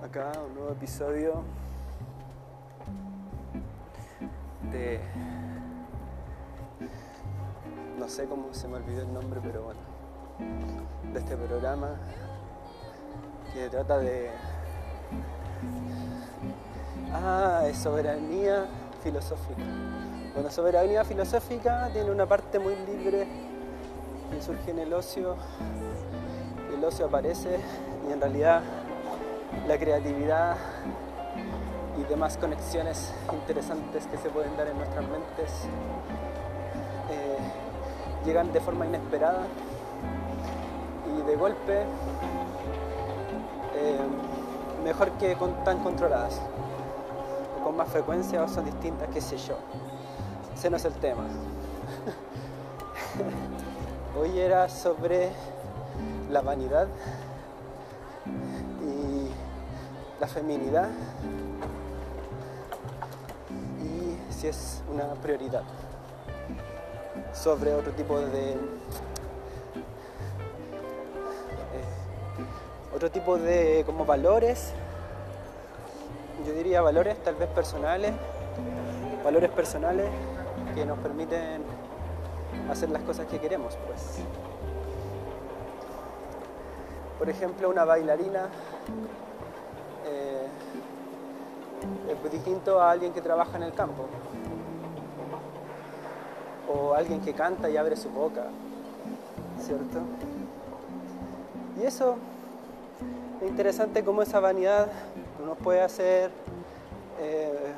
Acá un nuevo episodio de... No sé cómo se me olvidó el nombre, pero bueno. De este programa que trata de... Ah, es soberanía filosófica. Bueno, soberanía filosófica tiene una parte muy libre que surge en el ocio. El ocio aparece y en realidad la creatividad y demás conexiones interesantes que se pueden dar en nuestras mentes eh, llegan de forma inesperada y de golpe eh, mejor que con, tan controladas con más frecuencia o son distintas, qué sé yo. Ese no es el tema. Hoy era sobre la vanidad y la feminidad y si es una prioridad. Sobre otro tipo de... eh, otro tipo de como valores, yo diría valores tal vez personales, valores personales que nos permiten hacer las cosas que queremos, pues. Por ejemplo, una bailarina eh, es distinto a alguien que trabaja en el campo. O alguien que canta y abre su boca, ¿cierto? Y eso es interesante cómo esa vanidad nos puede hacer eh,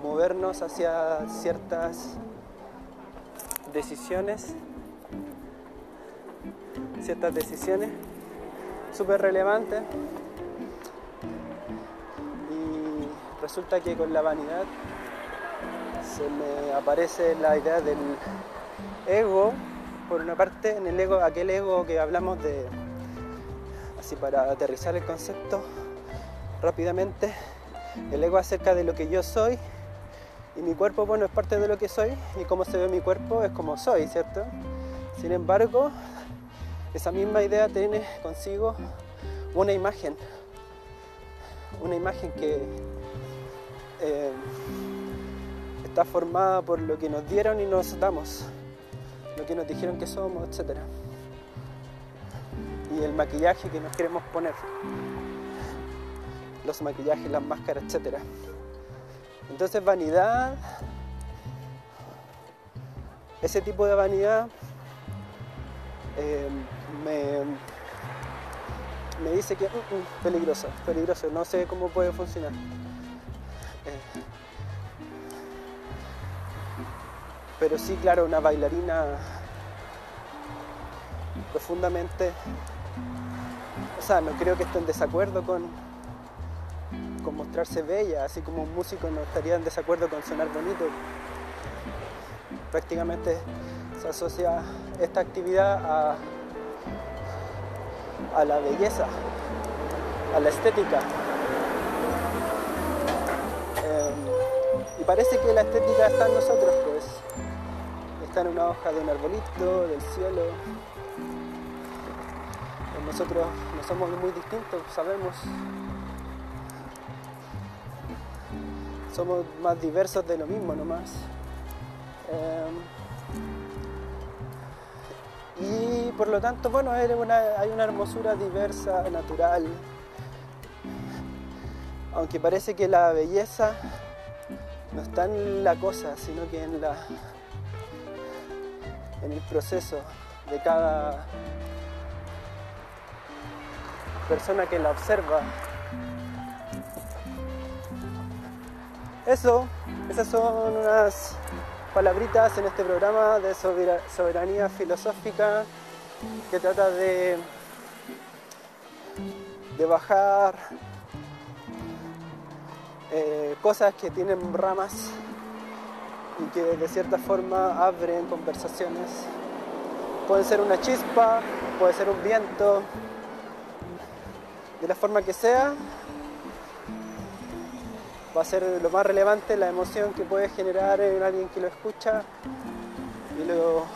movernos hacia ciertas decisiones, ciertas decisiones súper relevantes y resulta que con la vanidad se me aparece la idea del ego, por una parte, en el ego, aquel ego que hablamos de, así para aterrizar el concepto rápidamente, el ego acerca de lo que yo soy y mi cuerpo, bueno, es parte de lo que soy y cómo se ve mi cuerpo es como soy, ¿cierto? Sin embargo, esa misma idea tiene consigo una imagen, una imagen que eh, está formada por lo que nos dieron y nos damos, lo que nos dijeron que somos, etc. Y el maquillaje que nos queremos poner, los maquillajes, las máscaras, etc. Entonces vanidad, ese tipo de vanidad eh, me, me, dice que uh, uh, peligroso, peligroso, no sé cómo puede funcionar. Eh, pero sí, claro, una bailarina profundamente, o sea, no creo que esté en desacuerdo con, con mostrarse bella, así como un músico no estaría en desacuerdo con sonar bonito. Prácticamente asocia esta actividad a, a la belleza, a la estética. Eh, y parece que la estética está en nosotros, pues. Está en una hoja de un arbolito, del cielo. Nosotros no somos muy distintos, sabemos. somos más diversos de lo mismo nomás. Eh, y por lo tanto, bueno, hay una hermosura diversa, natural. Aunque parece que la belleza no está en la cosa, sino que en la en el proceso de cada persona que la observa. Eso, esas son unas palabritas en este programa de soberanía filosófica que trata de, de bajar eh, cosas que tienen ramas y que de cierta forma abren conversaciones. Puede ser una chispa, puede ser un viento, de la forma que sea, va a ser lo más relevante la emoción que puede generar en alguien que lo escucha y lo,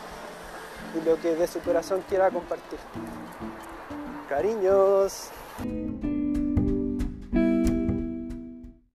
y lo que de su corazón quiera compartir. Cariños.